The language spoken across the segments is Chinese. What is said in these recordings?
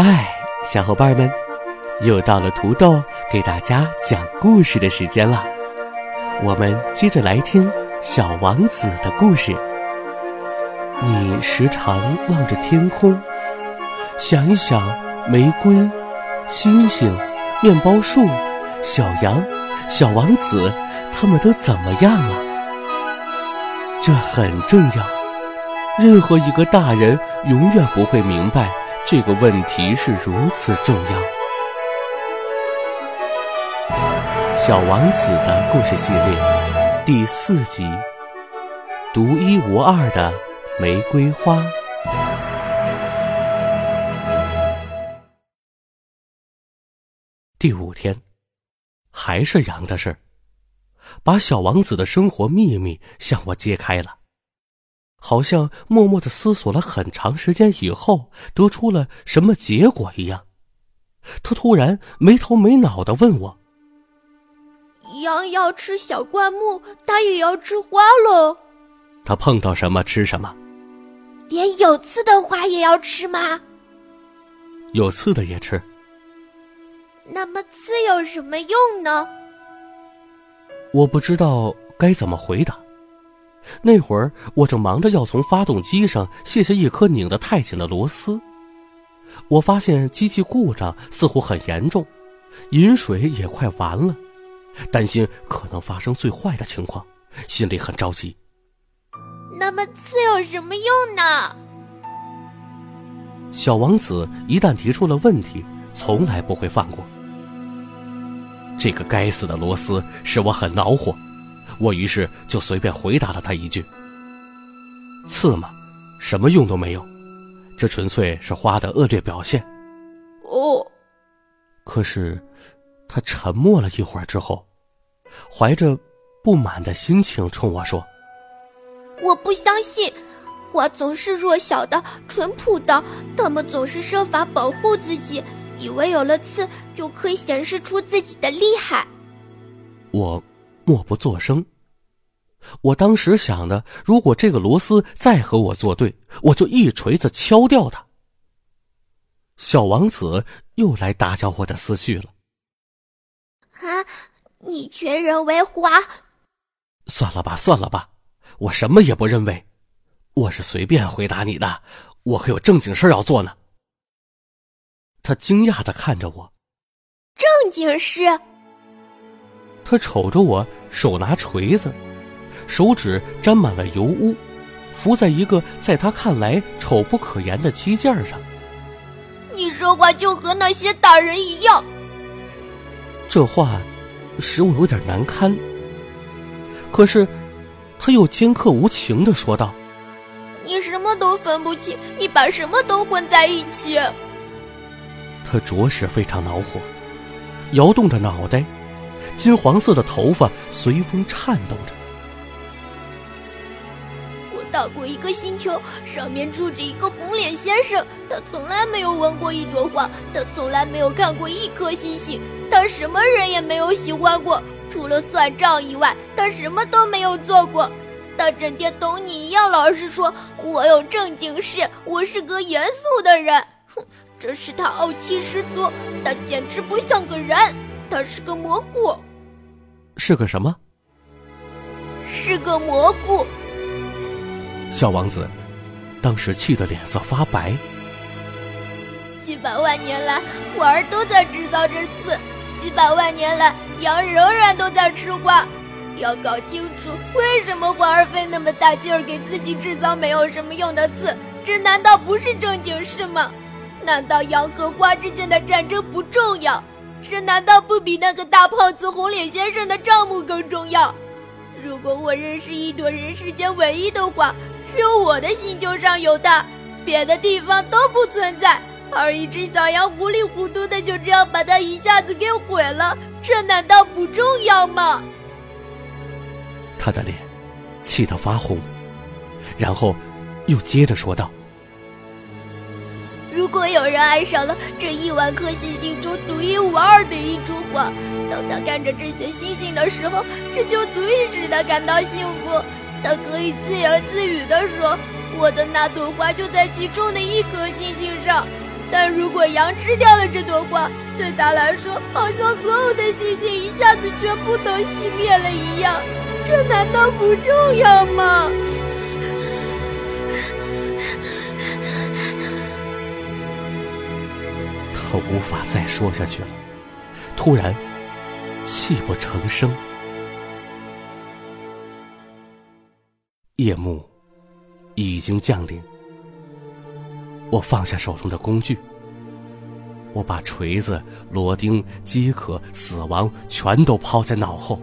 嗨，小伙伴们，又到了土豆给大家讲故事的时间了。我们接着来听小王子的故事。你时常望着天空，想一想玫瑰、星星、面包树、小羊、小王子，他们都怎么样了？这很重要，任何一个大人永远不会明白这个问题是如此重要。小王子的故事系列第四集：独一无二的玫瑰花。第五天，还是羊的事儿。把小王子的生活秘密向我揭开了，好像默默的思索了很长时间以后，得出了什么结果一样。他突然没头没脑的问我：“羊要吃小灌木，它也要吃花喽？它碰到什么吃什么？连有刺的花也要吃吗？有刺的也吃。那么刺有什么用呢？”我不知道该怎么回答。那会儿我正忙着要从发动机上卸下一颗拧得太紧的螺丝，我发现机器故障似乎很严重，饮水也快完了，担心可能发生最坏的情况，心里很着急。那么刺有什么用呢？小王子一旦提出了问题，从来不会放过。这个该死的螺丝使我很恼火，我于是就随便回答了他一句：“刺嘛，什么用都没有，这纯粹是花的恶劣表现。”哦。可是，他沉默了一会儿之后，怀着不满的心情冲我说：“我不相信，花总是弱小的、淳朴的，他们总是设法保护自己。”以为有了刺就可以显示出自己的厉害，我默不作声。我当时想的，如果这个螺丝再和我作对，我就一锤子敲掉它。小王子又来打搅我的思绪了。啊，你全人为花？算了吧，算了吧，我什么也不认为，我是随便回答你的，我可有正经事要做呢。他惊讶的看着我，正经事。他瞅着我，手拿锤子，手指沾满了油污，浮在一个在他看来丑不可言的漆件上。你说话就和那些大人一样。这话使我有点难堪。可是，他又尖刻无情的说道：“你什么都分不清，你把什么都混在一起。”他着实非常恼火，摇动着脑袋，金黄色的头发随风颤动着。我到过一个星球，上面住着一个红脸先生，他从来没有闻过一朵花，他从来没有看过一颗星星，他什么人也没有喜欢过，除了算账以外，他什么都没有做过。他整天同你一样老实说，我有正经事，我是个严肃的人。哼。这是他傲气十足，他简直不像个人，他是个蘑菇。是个什么？是个蘑菇。小王子当时气得脸色发白。几百万年来，花儿都在制造着刺；几百万年来，羊仍然都在吃瓜。要搞清楚为什么花儿费那么大劲儿给自己制造没有什么用的刺，这难道不是正经事吗？难道羊和花之间的战争不重要？这难道不比那个大胖子红脸先生的账目更重要？如果我认识一朵人世间唯一的花，只有我的星球上有它，别的地方都不存在，而一只小羊糊里糊涂的就这样把它一下子给毁了，这难道不重要吗？他的脸气得发红，然后又接着说道：“如果有人爱上了这亿万颗星星中独一无二的一株花，当他看着这些星星的时候，这就足以使他感到幸福。他可以自言自语地说：‘我的那朵花就在其中的一颗星星上。’但如果羊吃掉了这朵花，对他来说，好像所有的星星一下子全部都熄灭了一样。这难道不重要吗？”他无法再说下去了，突然泣不成声。夜幕已经降临，我放下手中的工具，我把锤子、螺钉、饥渴、死亡全都抛在脑后。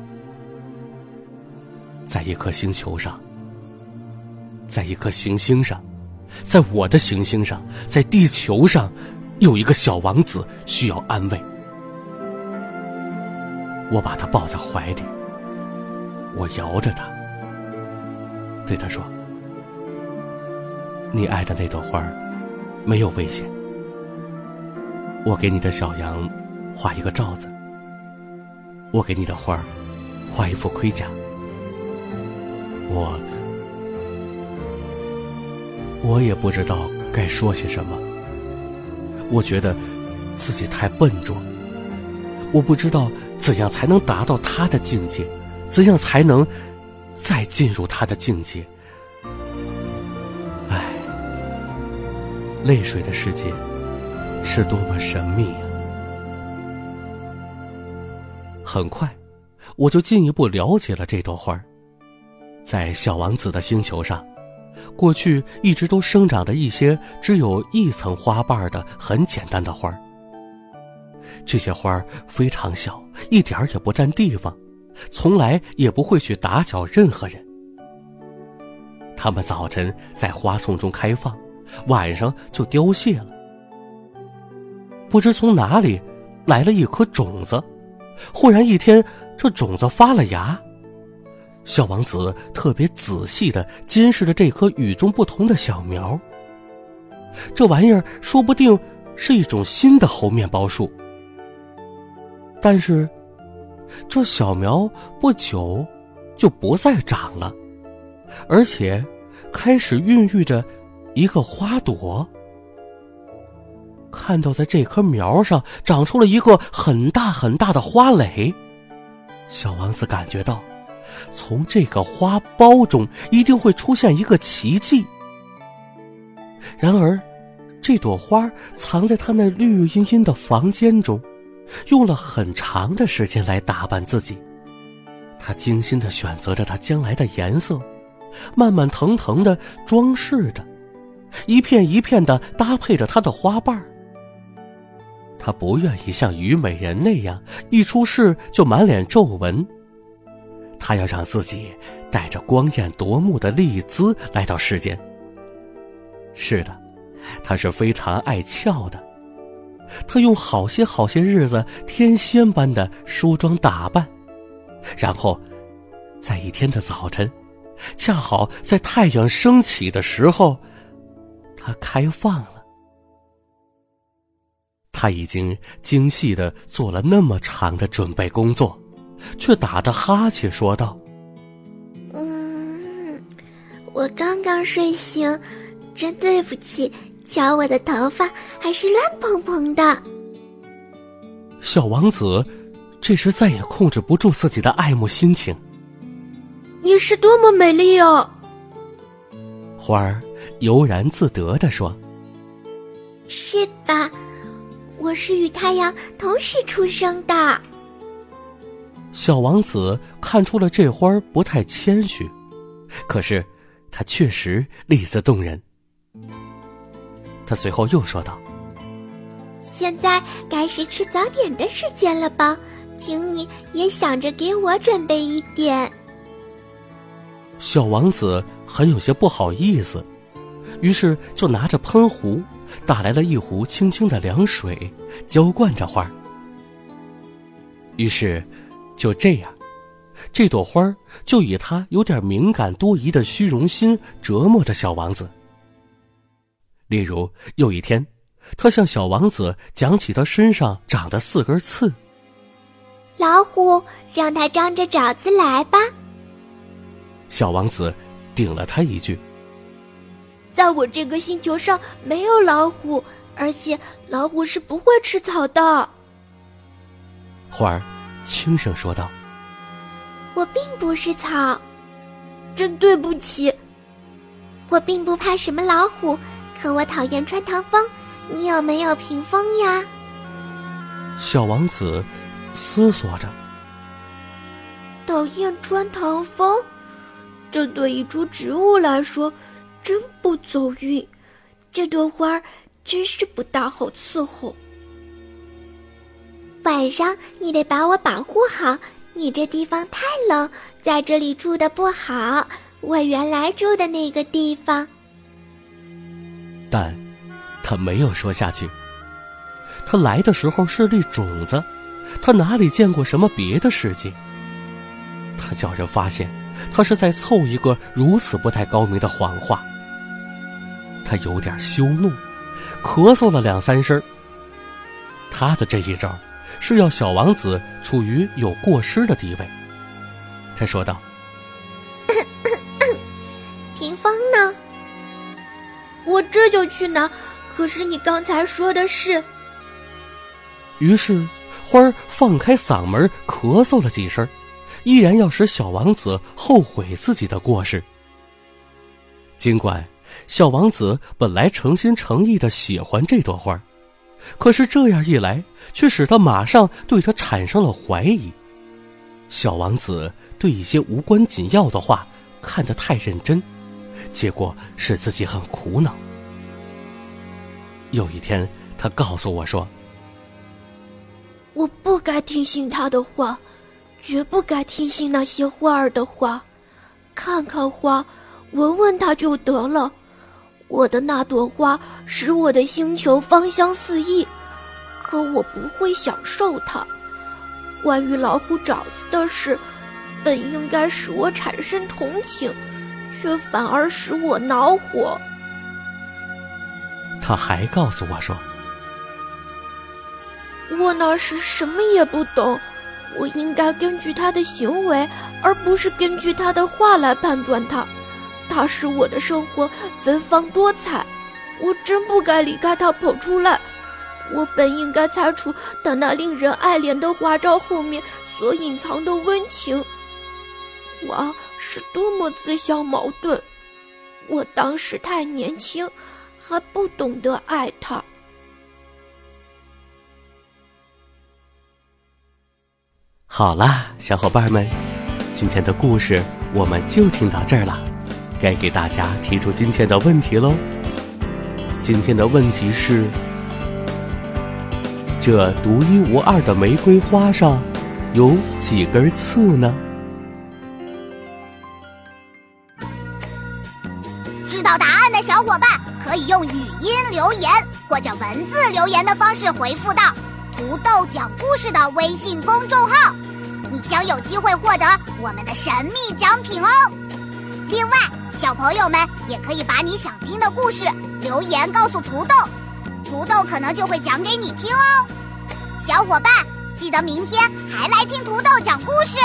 在一颗星球上，在一颗行星上，在我的行星上，在地球上。有一个小王子需要安慰，我把他抱在怀里，我摇着他，对他说：“你爱的那朵花没有危险。我给你的小羊画一个罩子，我给你的花画一副盔甲。我，我也不知道该说些什么。”我觉得自己太笨拙，我不知道怎样才能达到他的境界，怎样才能再进入他的境界。唉，泪水的世界是多么神秘呀！很快，我就进一步了解了这朵花在小王子的星球上。过去一直都生长着一些只有一层花瓣的很简单的花儿。这些花儿非常小，一点儿也不占地方，从来也不会去打搅任何人。它们早晨在花丛中开放，晚上就凋谢了。不知从哪里来了一颗种子，忽然一天，这种子发了芽。小王子特别仔细的监视着这棵与众不同的小苗。这玩意儿说不定是一种新的猴面包树。但是，这小苗不久就不再长了，而且开始孕育着一个花朵。看到在这棵苗上长出了一个很大很大的花蕾，小王子感觉到。从这个花苞中一定会出现一个奇迹。然而，这朵花藏在他那绿茵茵的房间中，用了很长的时间来打扮自己。他精心的选择着它将来的颜色，慢慢腾腾的装饰着，一片一片的搭配着它的花瓣他不愿意像虞美人那样一出世就满脸皱纹。他要让自己带着光艳夺目的丽姿来到世间。是的，他是非常爱俏的。他用好些好些日子天仙般的梳妆打扮，然后，在一天的早晨，恰好在太阳升起的时候，他开放了。他已经精细的做了那么长的准备工作。却打着哈欠说道：“嗯，我刚刚睡醒，真对不起，瞧我的头发还是乱蓬蓬的。”小王子这时再也控制不住自己的爱慕心情。你是多么美丽哦！花儿悠然自得地说：“是吧？我是与太阳同时出生的。”小王子看出了这花不太谦虚，可是，它确实丽姿动人。他随后又说道：“现在该是吃早点的时间了吧？请你也想着给我准备一点。”小王子很有些不好意思，于是就拿着喷壶，打来了一壶清清的凉水，浇灌着花儿。于是，就这样，这朵花儿就以他有点敏感多疑的虚荣心折磨着小王子。例如，有一天，他向小王子讲起他身上长的四根刺。老虎，让它张着爪子来吧。小王子顶了他一句：“在我这个星球上没有老虎，而且老虎是不会吃草的。”花儿轻声说道：“我并不是草，真对不起。我并不怕什么老虎，可我讨厌穿堂风。你有没有屏风呀？”小王子思索着：“讨厌穿堂风，这对一株植物来说真不走运。这朵花儿真是不大好伺候。”晚上你得把我保护好，你这地方太冷，在这里住的不好。我原来住的那个地方。但，他没有说下去。他来的时候是粒种子，他哪里见过什么别的世界？他叫人发现，他是在凑一个如此不太高明的谎话。他有点羞怒，咳嗽了两三声。他的这一招。是要小王子处于有过失的地位，他说道：“ 屏风呢？我这就去拿。可是你刚才说的是……”于是花儿放开嗓门咳嗽了几声，依然要使小王子后悔自己的过失。尽管小王子本来诚心诚意的喜欢这朵花。可是这样一来，却使他马上对他产生了怀疑。小王子对一些无关紧要的话看得太认真，结果使自己很苦恼。有一天，他告诉我说：“我不该听信他的话，绝不该听信那些花儿的话。看看花，闻闻它就得了。”我的那朵花使我的星球芳香四溢，可我不会享受它。关于老虎爪子的事，本应该使我产生同情，却反而使我恼火。他还告诉我说：“我那时什么也不懂，我应该根据他的行为，而不是根据他的话来判断他。”他使我的生活芬芳多彩，我真不该离开他跑出来。我本应该猜出他那令人爱怜的花招后面所隐藏的温情。花是多么自相矛盾，我当时太年轻，还不懂得爱他。好啦，小伙伴们，今天的故事我们就听到这儿了。该给大家提出今天的问题喽。今天的问题是：这独一无二的玫瑰花上有几根刺呢？知道答案的小伙伴可以用语音留言或者文字留言的方式回复到“土豆讲故事”的微信公众号，你将有机会获得我们的神秘奖品哦。另外。小朋友们也可以把你想听的故事留言告诉土豆，土豆可能就会讲给你听哦。小伙伴，记得明天还来听土豆讲故事。